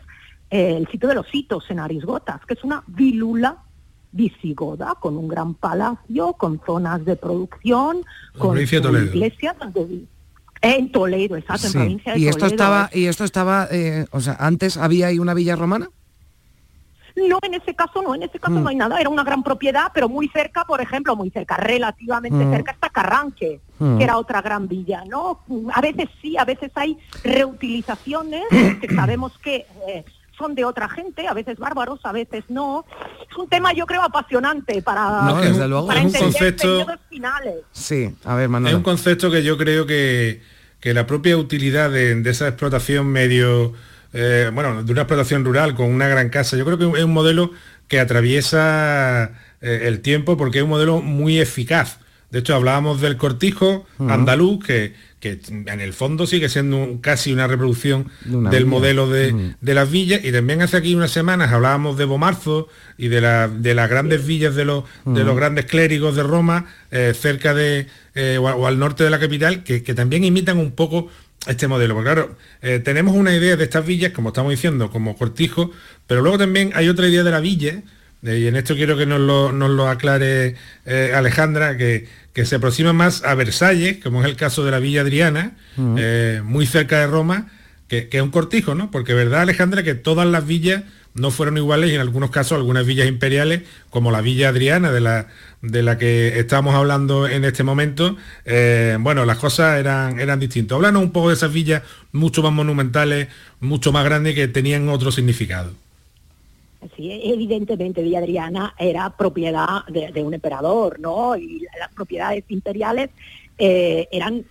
el sitio de los hitos en Arisgotas, que es una vilula visigoda, con un gran palacio, con zonas de producción, con iglesias en Toledo, exacto, en provincia de ¿Y esto estaba, y esto estaba, eh, o sea, antes había ahí una villa romana? No, en ese caso no, en ese caso no mm. hay nada, era una gran propiedad, pero muy cerca, por ejemplo, muy cerca, relativamente mm. cerca está Carranque, mm. que era otra gran villa, ¿no? A veces sí, a veces hay reutilizaciones, que sabemos que eh, son de otra gente, a veces bárbaros, a veces no. Es un tema, yo creo, apasionante para, no, desde luego. para es un concepto, finales. Sí, a ver, Manuel. Es un concepto que yo creo que, que la propia utilidad de, esa explotación medio, eh, bueno, de una explotación rural con una gran casa, yo creo que es un modelo que atraviesa eh, el tiempo porque es un modelo muy eficaz. De hecho, hablábamos del cortijo andaluz, que, que en el fondo sigue siendo casi una reproducción del modelo de, las villas. Y también hace aquí unas semanas hablábamos de Bomarzo y de, las grandes villas de los, de los grandes clérigos de Roma, eh, cerca de, eh, o, al norte de la capital, que, también imitan un poco este modelo. Porque claro, eh, tenemos una idea de estas villas, como estamos diciendo, como cortijo, pero luego también hay otra idea de la villa, y en esto quiero que nos lo, nos lo aclare Alejandra, que, que se aproxima más a Versalles, como es el caso de la Villa Adriana, eh, muy cerca de Roma, que, es un cortijo, ¿no? Porque verdad, Alejandra, que todas las villas no fueron iguales y en algunos casos algunas villas imperiales, como la Villa Adriana, de la, de la que estamos hablando en este momento, eh, bueno, las cosas eran, eran distintas. Háblanos un poco de esas villas mucho más monumentales, mucho más grandes, que tenían otro significado. Sí, evidentemente Villa Adriana era propiedad de, un emperador, ¿no? Y las propiedades imperiales eh, eran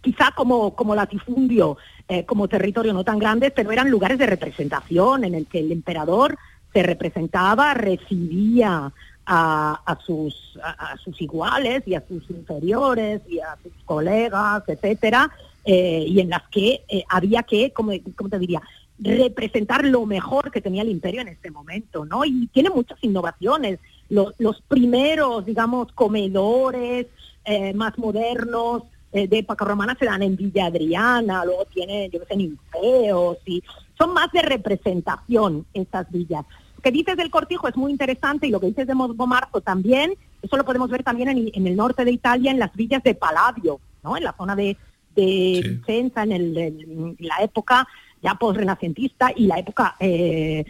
quizá como, como latifundio, eh, como territorio no tan grande, pero eran lugares de representación en el que el emperador se representaba, recibía a, sus, a, sus iguales y a sus inferiores y a sus colegas, etcétera, eh, y en las que había que, como, como te diría, representar lo mejor que tenía el imperio en este momento, ¿no? Y tiene muchas innovaciones. Los, primeros, digamos, comedores eh, más modernos eh, de época romana se dan en Villa Adriana, luego tiene, yo sé, ninfeos, y son más de representación estas villas. Lo que dices del cortijo es muy interesante y lo que dices de Marzo también, eso lo podemos ver también en, el norte de Italia, en las villas de Palladio, ¿no? En la zona de, de Vicenza, en, el, en la época ya post-renacentista y la época eh,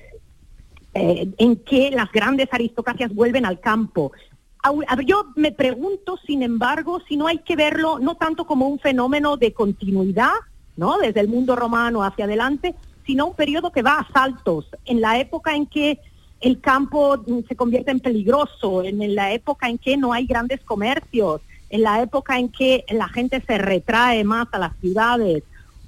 eh, en que las grandes aristocracias vuelven al campo. Yo me pregunto, sin embargo, si no hay que verlo no tanto como un fenómeno de continuidad, ¿no? Desde el mundo romano hacia adelante, sino un periodo que va a saltos, en la época en que el campo se convierte en peligroso, en la época en que no hay grandes comercios, en la época en que la gente se retrae más a las ciudades,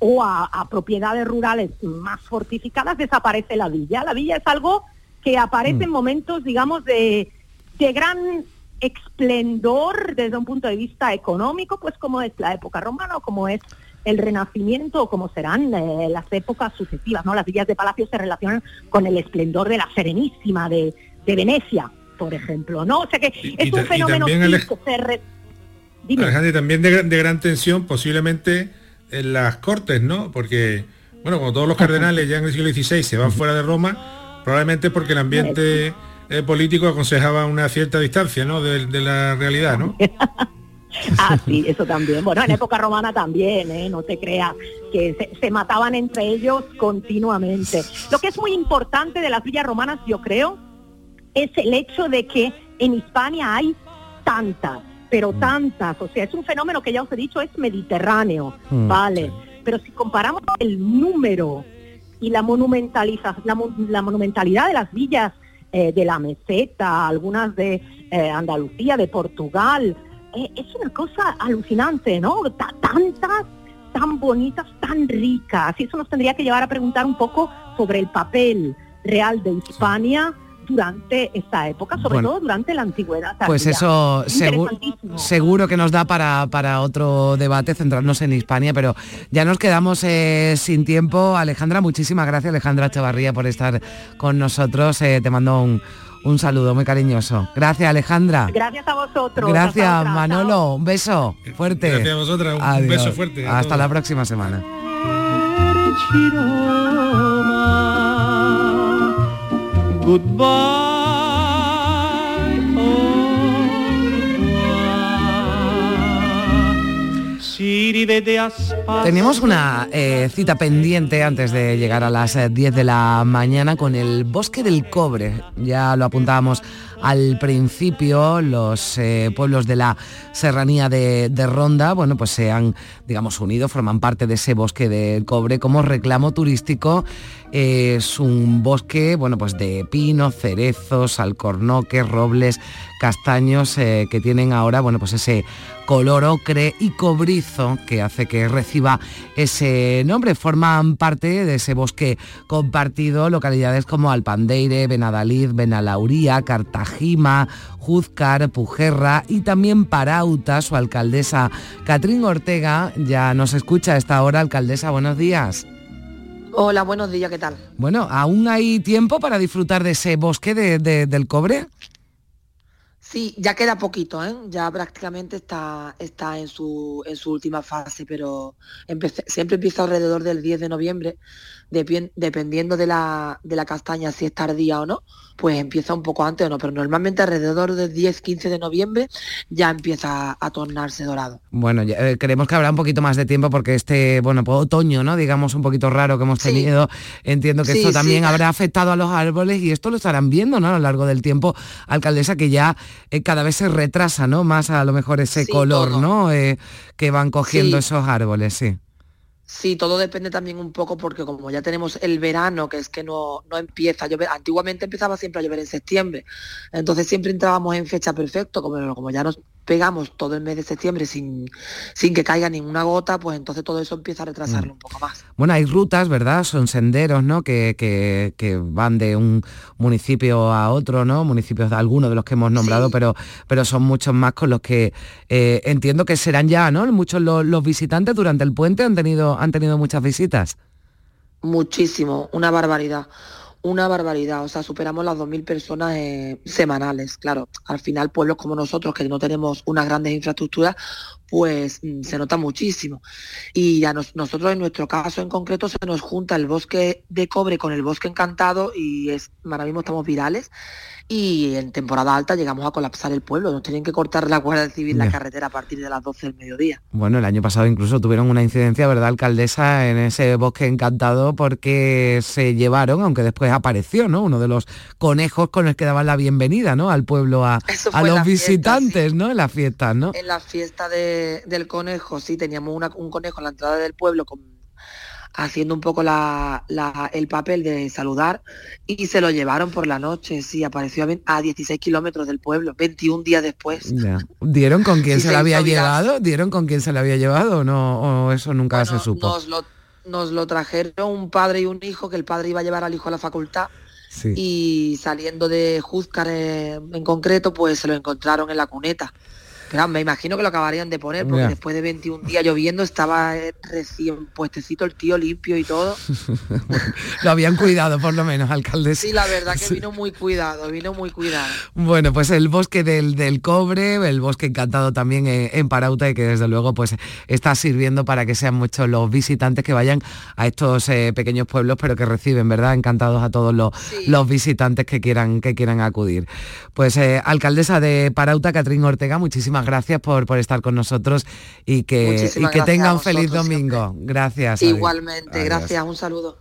o a, propiedades rurales más fortificadas, desaparece la villa. La villa es algo que aparece en mm. momentos, digamos, de, gran esplendor desde un punto de vista económico, pues como es la época romana o como es el Renacimiento o como serán eh, las épocas sucesivas. ¿no? Las villas de palacio se relacionan con el esplendor de la Serenísima de, Venecia, por ejemplo. ¿no? O sea que es un fenómeno que se... también de, de gran tensión, posiblemente en las cortes, ¿no? Porque, bueno, como todos los cardenales ya en el siglo XVI se van fuera de Roma, probablemente porque el ambiente eh, político aconsejaba una cierta distancia, ¿no? De, la realidad, ¿no? ah, sí, eso también. Bueno, en época romana también, ¿eh? no te creas, que se, se, mataban entre ellos continuamente. Lo que es muy importante de las villas romanas, yo creo, es el hecho de que en Hispania hay tantas pero mm. tantas, o sea, es un fenómeno que ya os he dicho, es mediterráneo, mm, ¿vale? Pero si comparamos el número y la, monumentaliza, la, monumentalidad de las villas eh, de la meseta, algunas de eh, Andalucía, de Portugal, eh, es una cosa alucinante, ¿no? tantas, tan bonitas, tan ricas. Y eso nos tendría que llevar a preguntar un poco sobre el papel real de Hispania durante esa época, sobre todo durante la antigüedad. Pues eso seguro que nos da para, para otro debate, centrarnos en Hispania, pero ya nos quedamos eh, sin tiempo. Alejandra, muchísimas gracias Alejandra Chavarría por estar con nosotros. Eh, te mando un, un saludo muy cariñoso. Gracias Alejandra. Gracias a vosotros. Gracias Manolo, un beso fuerte. Gracias a vosotras, un beso fuerte. Hasta la próxima semana. Tenemos una eh, cita pendiente antes de llegar a las 10 eh, de la mañana con el Bosque del Cobre. Ya lo apuntábamos al principio, los eh, pueblos de la serranía de, de, Ronda, bueno, pues se han, digamos, unido, forman parte de ese Bosque del Cobre como reclamo turístico es un bosque, bueno, pues de pinos, cerezos, alcornoques, robles, castaños eh, que tienen ahora, bueno, pues ese color ocre y cobrizo que hace que reciba ese nombre. Forman parte de ese bosque compartido localidades como Alpandeire, Benadalid, Benalauría, Cartagima, Juzcar, Pujerra y también Parauta, su alcaldesa Catrín Ortega, ya nos escucha a esta hora. Alcaldesa, buenos días. Hola, buenos días, ¿qué tal? Bueno, ¿aún hay tiempo para disfrutar de ese bosque del cobre? Sí, ya queda poquito, ¿eh? ya prácticamente está, está en, su, en su última fase, pero siempre empieza alrededor del 10 de noviembre dependiendo de la, de la castaña, si es tardía o no, pues empieza un poco antes o no, pero normalmente alrededor del 10-15 de noviembre ya empieza a tornarse dorado. Bueno, eh, creemos que habrá un poquito más de tiempo porque este, bueno, pues otoño, ¿no? Digamos un poquito raro que hemos tenido, entiendo que esto también habrá afectado a los árboles y esto lo estarán viendo, ¿no? A lo largo del tiempo, alcaldesa, que ya eh, cada vez se retrasa, ¿no? Más a lo mejor ese color, ¿no? Eh, que van cogiendo esos árboles, sí. Sí, todo depende también un poco porque como ya tenemos el verano, que es que no, no empieza a llover, antiguamente empezaba siempre a llover en septiembre, entonces siempre entrábamos en fecha perfecto, como, como ya nos pegamos todo el mes de septiembre sin, sin que caiga ninguna gota, pues entonces todo eso empieza a retrasarlo mm. un poco más. Bueno, hay rutas, ¿verdad? Son senderos, ¿no? Que, que, van de un municipio a otro, ¿no? Municipios de algunos de los que hemos nombrado, pero, pero son muchos más con los que eh, entiendo que serán ya, ¿no? Muchos los, los, visitantes durante el puente han tenido, han tenido muchas visitas. Muchísimo, una barbaridad una barbaridad, o sea, superamos las 2.000 personas eh, semanales. Claro, al final pueblos como nosotros, que no tenemos unas grandes infraestructuras, pues mm, se nota muchísimo. Y a nosotros en nuestro caso en concreto se nos junta el bosque de cobre con el bosque encantado y es, ahora mismo estamos virales y en temporada alta llegamos a colapsar el pueblo. Nos tienen que cortar la Guardia Civil la carretera a partir de las 12 del mediodía. Bueno, el año pasado incluso tuvieron una incidencia, ¿verdad, alcaldesa, en ese bosque encantado porque se llevaron, aunque después apareció, ¿no? Uno de los conejos con el que daban la bienvenida, ¿no? Al pueblo, a, los visitantes, ¿no? En la fiesta, ¿no? En la fiesta del conejo, sí, teníamos un conejo en la entrada del pueblo con haciendo un poco la, el papel de saludar y se lo llevaron por la noche, sí, apareció a, 16 kilómetros del pueblo, 21 días después. ¿Dieron con quién se, lo había llevado? ¿Dieron con quién se lo había llevado o no? ¿O eso nunca se supo? Nos lo, nos lo trajeron un padre y un hijo, que el padre iba a llevar al hijo a la facultad. Y saliendo de Juzcar en concreto, pues se lo encontraron en la cuneta me imagino que lo acabarían de poner porque después de 21 días lloviendo estaba eh, recién puestecito el tío limpio y todo. lo habían cuidado por lo menos, alcalde. Sí, la verdad que vino muy cuidado, vino muy cuidado. Bueno, pues el bosque del, del cobre, el bosque encantado también en, Parauta y que desde luego pues está sirviendo para que sean muchos los visitantes que vayan a estos eh, pequeños pueblos, pero que reciben, ¿verdad? Encantados a todos los, los visitantes que quieran, que quieran acudir. Pues eh, alcaldesa de Parauta, Catrín Ortega, muchísimas gracias por, por estar con nosotros y que, y que tengan un feliz domingo. Gracias. Igualmente, gracias, un saludo.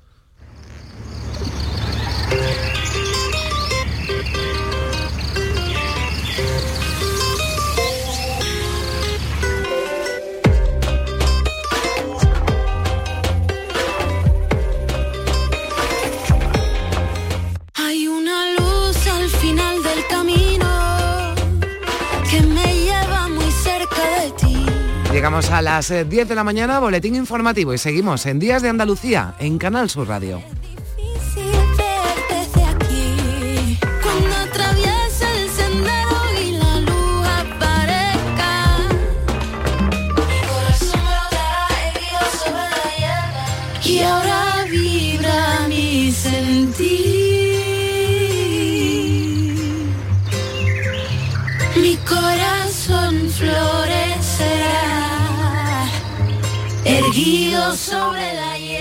Llegamos a las eh, 10 de la mañana, boletín informativo y seguimos en Días de Andalucía en Canal Sur Radio. erguido sobre la hierba.